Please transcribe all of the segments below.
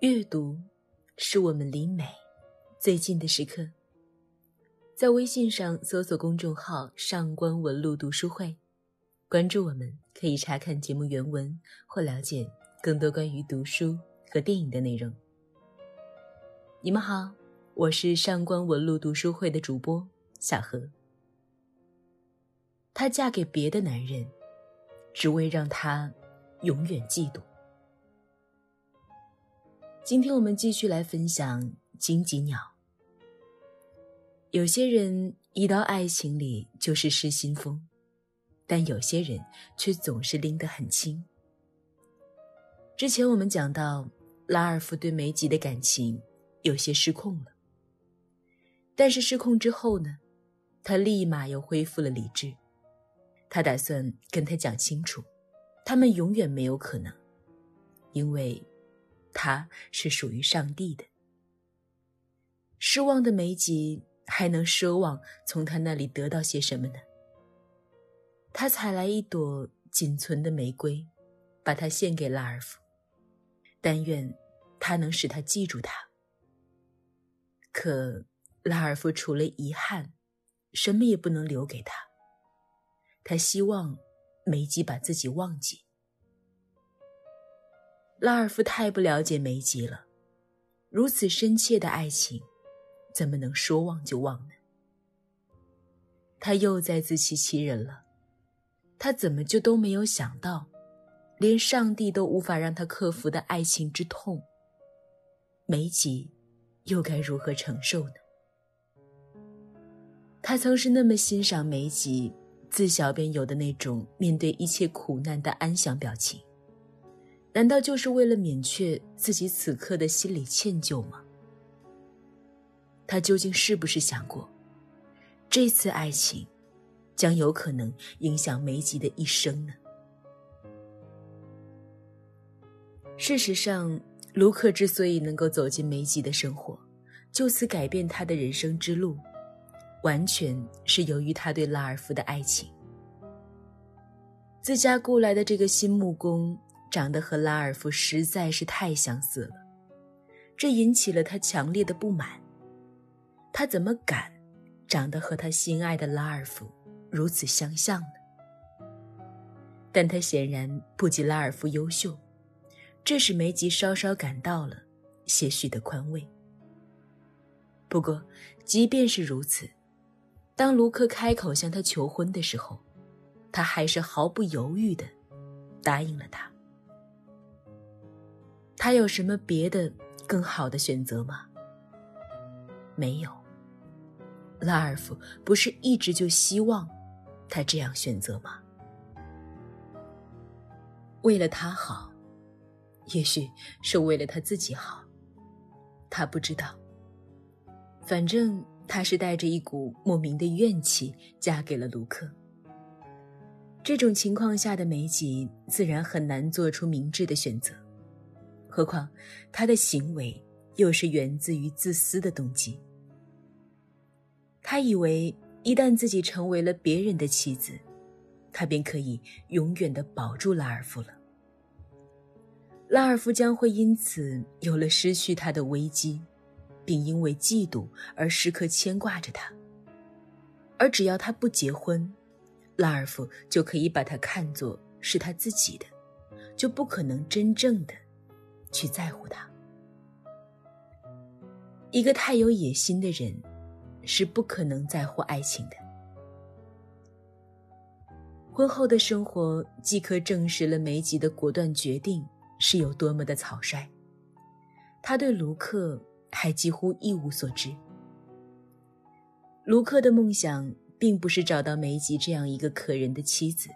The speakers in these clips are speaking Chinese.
阅读是我们离美最近的时刻。在微信上搜索公众号“上官文露读书会”，关注我们，可以查看节目原文或了解更多关于读书和电影的内容。你们好，我是上官文露读书会的主播小何。她嫁给别的男人，只为让他永远嫉妒。今天我们继续来分享荆棘鸟。有些人一到爱情里就是失心疯，但有些人却总是拎得很轻。之前我们讲到，拉尔夫对梅吉的感情有些失控了，但是失控之后呢，他立马又恢复了理智。他打算跟他讲清楚，他们永远没有可能，因为。他是属于上帝的。失望的梅吉还能奢望从他那里得到些什么呢？他采来一朵仅存的玫瑰，把它献给拉尔夫，但愿他能使他记住他。可拉尔夫除了遗憾，什么也不能留给他。他希望梅吉把自己忘记。拉尔夫太不了解梅吉了，如此深切的爱情，怎么能说忘就忘呢？他又在自欺欺人了。他怎么就都没有想到，连上帝都无法让他克服的爱情之痛，梅吉又该如何承受呢？他曾是那么欣赏梅吉自小便有的那种面对一切苦难的安详表情。难道就是为了免却自己此刻的心理歉疚吗？他究竟是不是想过，这次爱情将有可能影响梅吉的一生呢？事实上，卢克之所以能够走进梅吉的生活，就此改变他的人生之路，完全是由于他对拉尔夫的爱情。自家雇来的这个新木工。长得和拉尔夫实在是太相似了，这引起了他强烈的不满。他怎么敢长得和他心爱的拉尔夫如此相像呢？但他显然不及拉尔夫优秀，这使梅吉稍稍感到了些许的宽慰。不过，即便是如此，当卢克开口向他求婚的时候，他还是毫不犹豫地答应了他。他有什么别的更好的选择吗？没有。拉尔夫不是一直就希望他这样选择吗？为了他好，也许是为了他自己好，他不知道。反正他是带着一股莫名的怨气嫁给了卢克。这种情况下的梅吉自然很难做出明智的选择。何况，他的行为又是源自于自私的动机。他以为一旦自己成为了别人的妻子，他便可以永远的保住拉尔夫了。拉尔夫将会因此有了失去他的危机，并因为嫉妒而时刻牵挂着他。而只要他不结婚，拉尔夫就可以把他看作是他自己的，就不可能真正的。去在乎他。一个太有野心的人，是不可能在乎爱情的。婚后的生活即可证实了梅吉的果断决定是有多么的草率。他对卢克还几乎一无所知。卢克的梦想并不是找到梅吉这样一个可人的妻子，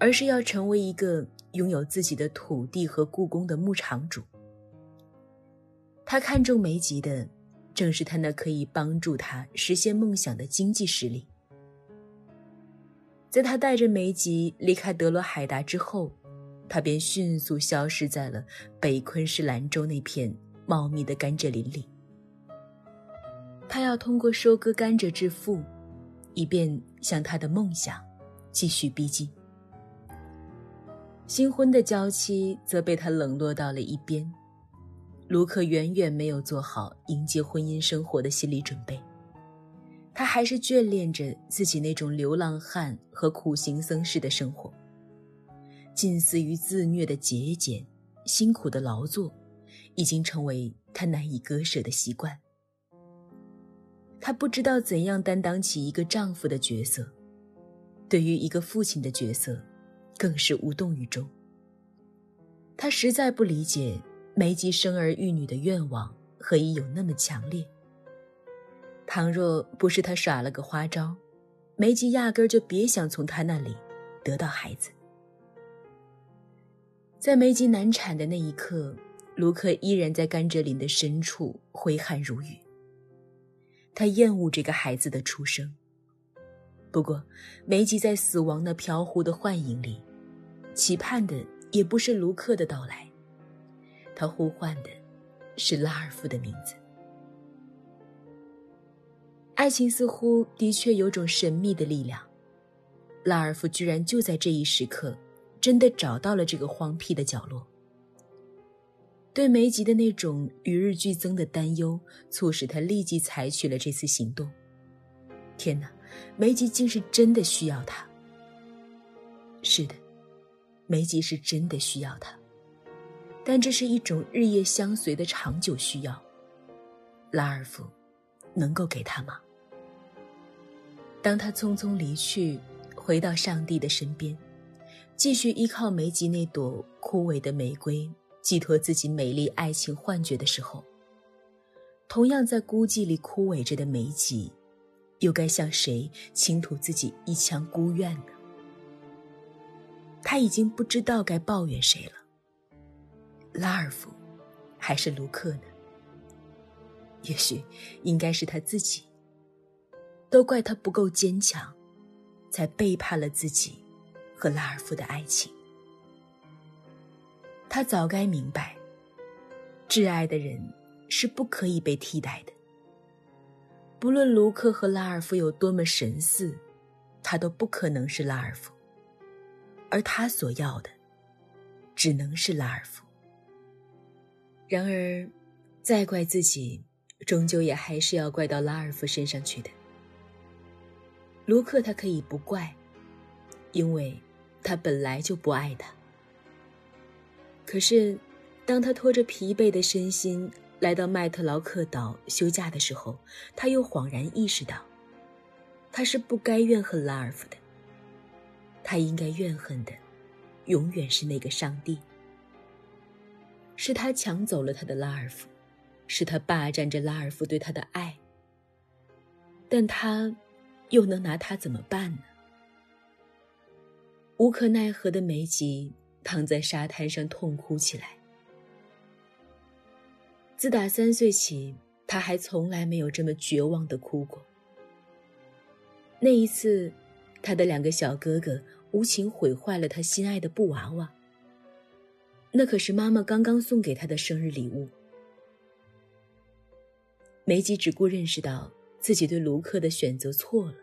而是要成为一个。拥有自己的土地和故宫的牧场主，他看中梅吉的，正是他那可以帮助他实现梦想的经济实力。在他带着梅吉离开德罗海达之后，他便迅速消失在了北昆士兰州那片茂密的甘蔗林里。他要通过收割甘蔗致富，以便向他的梦想继续逼近。新婚的娇妻则被他冷落到了一边，卢克远远没有做好迎接婚姻生活的心理准备，他还是眷恋着自己那种流浪汉和苦行僧式的生活。近似于自虐的节俭、辛苦的劳作，已经成为他难以割舍的习惯。他不知道怎样担当起一个丈夫的角色，对于一个父亲的角色，更是无动于衷。他实在不理解梅吉生儿育女的愿望何以有那么强烈。倘若不是他耍了个花招，梅吉压根儿就别想从他那里得到孩子。在梅吉难产的那一刻，卢克依然在甘蔗林的深处挥汗如雨。他厌恶这个孩子的出生。不过，梅吉在死亡那飘忽的幻影里，期盼的也不是卢克的到来，他呼唤的是拉尔夫的名字。爱情似乎的确有种神秘的力量，拉尔夫居然就在这一时刻。真的找到了这个荒僻的角落。对梅吉的那种与日俱增的担忧，促使他立即采取了这次行动。天哪，梅吉竟是真的需要他。是的，梅吉是真的需要他，但这是一种日夜相随的长久需要。拉尔夫，能够给他吗？当他匆匆离去，回到上帝的身边。继续依靠梅吉那朵枯萎的玫瑰，寄托自己美丽爱情幻觉的时候，同样在孤寂里枯萎着的梅吉，又该向谁倾吐自己一腔孤怨呢？他已经不知道该抱怨谁了，拉尔夫，还是卢克呢？也许应该是他自己。都怪他不够坚强，才背叛了自己。和拉尔夫的爱情，他早该明白，挚爱的人是不可以被替代的。不论卢克和拉尔夫有多么神似，他都不可能是拉尔夫，而他所要的，只能是拉尔夫。然而，再怪自己，终究也还是要怪到拉尔夫身上去的。卢克他可以不怪，因为。他本来就不爱他。可是，当他拖着疲惫的身心来到麦特劳克岛休假的时候，他又恍然意识到，他是不该怨恨拉尔夫的。他应该怨恨的，永远是那个上帝。是他抢走了他的拉尔夫，是他霸占着拉尔夫对他的爱。但他，又能拿他怎么办呢？无可奈何的梅吉躺在沙滩上痛哭起来。自打三岁起，他还从来没有这么绝望的哭过。那一次，他的两个小哥哥无情毁坏了他心爱的布娃娃。那可是妈妈刚刚送给他的生日礼物。梅吉只顾认识到自己对卢克的选择错了，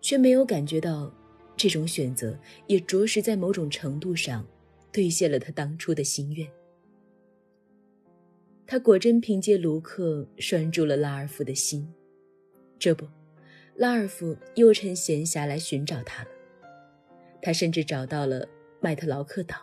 却没有感觉到。这种选择也着实在某种程度上兑现了他当初的心愿。他果真凭借卢克拴住了拉尔夫的心，这不，拉尔夫又趁闲暇来寻找他了。他甚至找到了麦特劳克岛，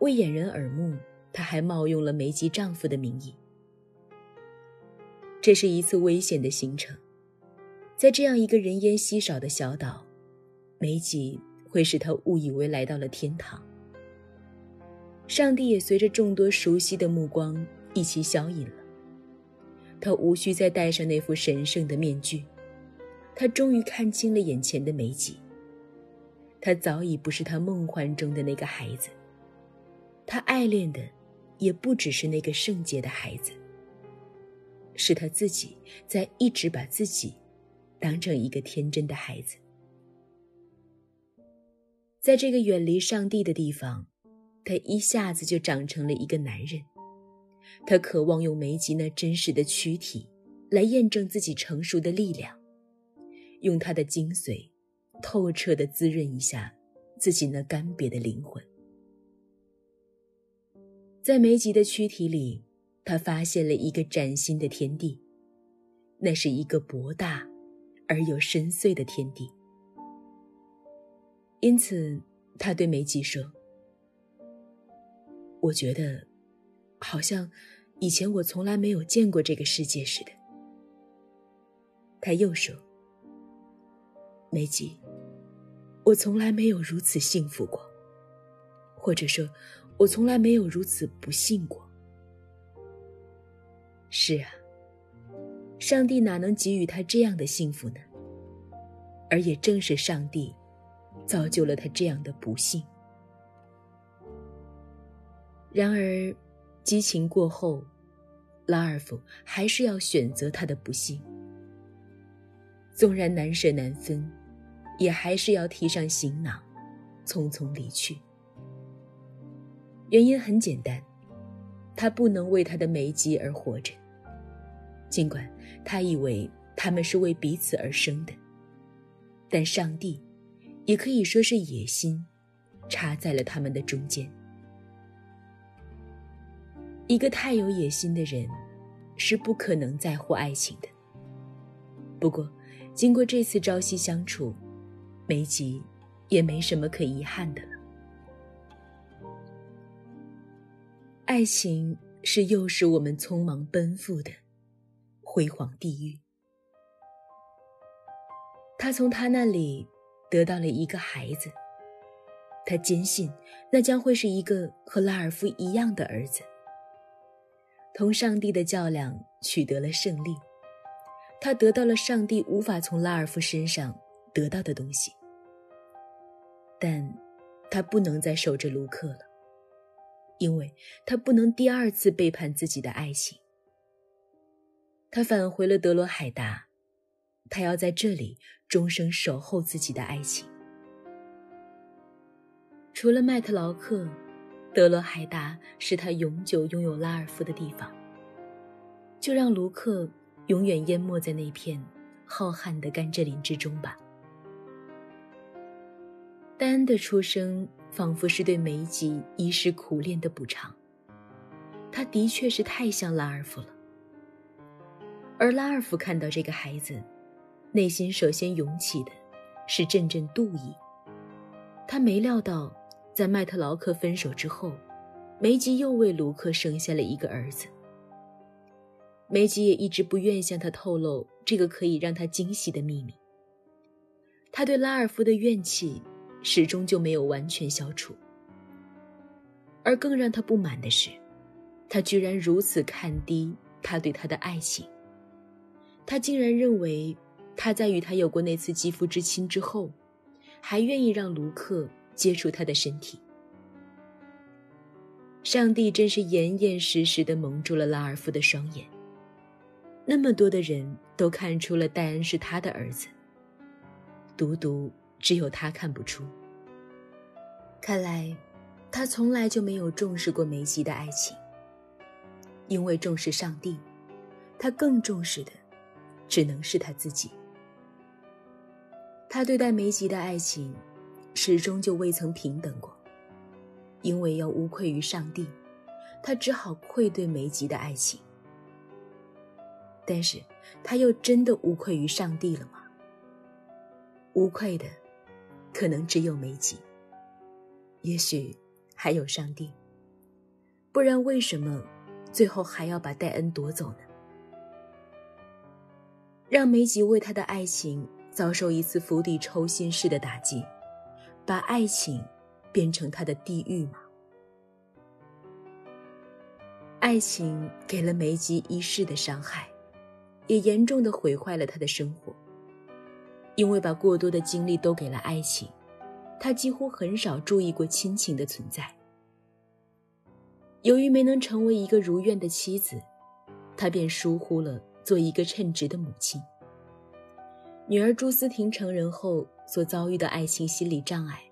为掩人耳目，他还冒用了梅吉丈夫的名义。这是一次危险的行程，在这样一个人烟稀少的小岛。梅吉会使他误以为来到了天堂。上帝也随着众多熟悉的目光一起消隐了。他无需再戴上那副神圣的面具，他终于看清了眼前的美吉。他早已不是他梦幻中的那个孩子，他爱恋的也不只是那个圣洁的孩子，是他自己在一直把自己当成一个天真的孩子。在这个远离上帝的地方，他一下子就长成了一个男人。他渴望用梅吉那真实的躯体，来验证自己成熟的力量，用他的精髓，透彻地滋润一下自己那干瘪的灵魂。在梅吉的躯体里，他发现了一个崭新的天地，那是一个博大而又深邃的天地。因此，他对梅吉说：“我觉得，好像以前我从来没有见过这个世界似的。”他又说：“梅吉，我从来没有如此幸福过，或者说，我从来没有如此不幸过。”是啊，上帝哪能给予他这样的幸福呢？而也正是上帝。造就了他这样的不幸。然而，激情过后，拉尔夫还是要选择他的不幸。纵然难舍难分，也还是要提上行囊，匆匆离去。原因很简单，他不能为他的梅吉而活着。尽管他以为他们是为彼此而生的，但上帝。也可以说是野心，插在了他们的中间。一个太有野心的人，是不可能在乎爱情的。不过，经过这次朝夕相处，梅吉也没什么可遗憾的了。爱情是诱使我们匆忙奔赴的辉煌地狱。他从他那里。得到了一个孩子，他坚信那将会是一个和拉尔夫一样的儿子。同上帝的较量取得了胜利，他得到了上帝无法从拉尔夫身上得到的东西，但他不能再守着卢克了，因为他不能第二次背叛自己的爱情。他返回了德罗海达，他要在这里。终生守候自己的爱情。除了麦特劳克，德罗海达是他永久拥有拉尔夫的地方。就让卢克永远淹没在那片浩瀚的甘蔗林之中吧。戴恩的出生仿佛是对梅吉一世苦练的补偿。他的确是太像拉尔夫了。而拉尔夫看到这个孩子。内心首先涌起的，是阵阵妒意。他没料到，在麦特劳克分手之后，梅吉又为卢克生下了一个儿子。梅吉也一直不愿向他透露这个可以让他惊喜的秘密。他对拉尔夫的怨气始终就没有完全消除。而更让他不满的是，他居然如此看低他对他的爱情。他竟然认为。他在与他有过那次肌肤之亲之后，还愿意让卢克接触他的身体。上帝真是严严实实的蒙住了拉尔夫的双眼。那么多的人都看出了戴恩是他的儿子，独独只有他看不出。看来，他从来就没有重视过梅吉的爱情。因为重视上帝，他更重视的，只能是他自己。他对待梅吉的爱情，始终就未曾平等过，因为要无愧于上帝，他只好愧对梅吉的爱情。但是，他又真的无愧于上帝了吗？无愧的，可能只有梅吉，也许还有上帝。不然，为什么最后还要把戴恩夺走呢？让梅吉为他的爱情。遭受一次釜底抽薪式的打击，把爱情变成他的地狱吗？爱情给了梅吉一世的伤害，也严重的毁坏了他的生活。因为把过多的精力都给了爱情，他几乎很少注意过亲情的存在。由于没能成为一个如愿的妻子，他便疏忽了做一个称职的母亲。女儿朱思婷成人后所遭遇的爱情心理障碍，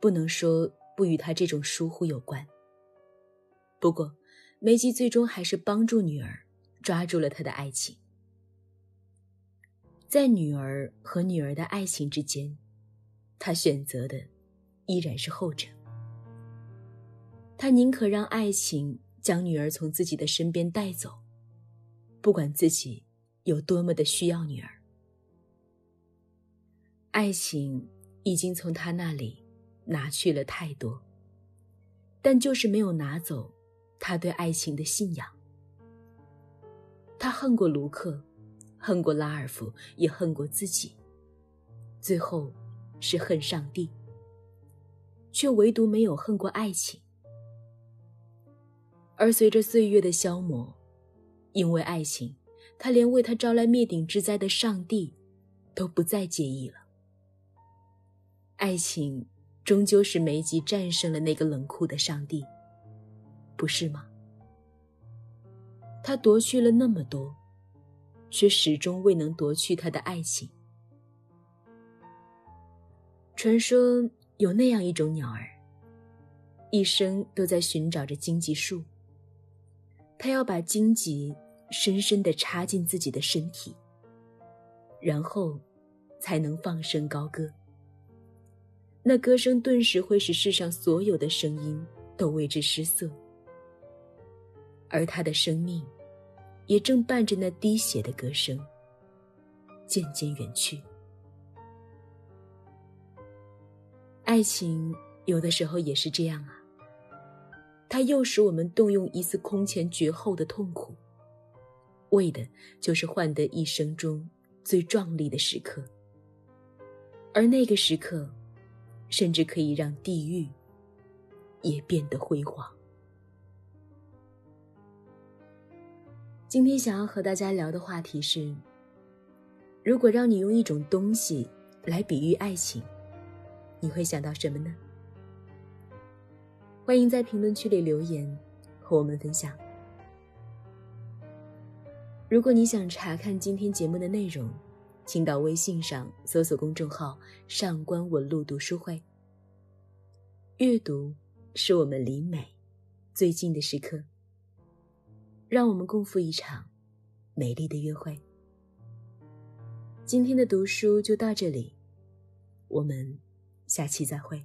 不能说不与她这种疏忽有关。不过，梅吉最终还是帮助女儿抓住了她的爱情。在女儿和女儿的爱情之间，他选择的依然是后者。他宁可让爱情将女儿从自己的身边带走，不管自己有多么的需要女儿。爱情已经从他那里拿去了太多，但就是没有拿走他对爱情的信仰。他恨过卢克，恨过拉尔夫，也恨过自己，最后是恨上帝，却唯独没有恨过爱情。而随着岁月的消磨，因为爱情，他连为他招来灭顶之灾的上帝都不再介意了。爱情终究是梅吉战胜了那个冷酷的上帝，不是吗？他夺去了那么多，却始终未能夺去他的爱情。传说有那样一种鸟儿，一生都在寻找着荆棘树。他要把荆棘深深地插进自己的身体，然后才能放声高歌。那歌声顿时会使世上所有的声音都为之失色，而他的生命也正伴着那滴血的歌声渐渐远去。爱情有的时候也是这样啊。它又使我们动用一次空前绝后的痛苦，为的就是换得一生中最壮丽的时刻，而那个时刻，甚至可以让地狱也变得辉煌。今天想要和大家聊的话题是：如果让你用一种东西来比喻爱情，你会想到什么呢？欢迎在评论区里留言，和我们分享。如果你想查看今天节目的内容，请到微信上搜索公众号“上官文露读书会”。阅读是我们离美最近的时刻，让我们共赴一场美丽的约会。今天的读书就到这里，我们下期再会。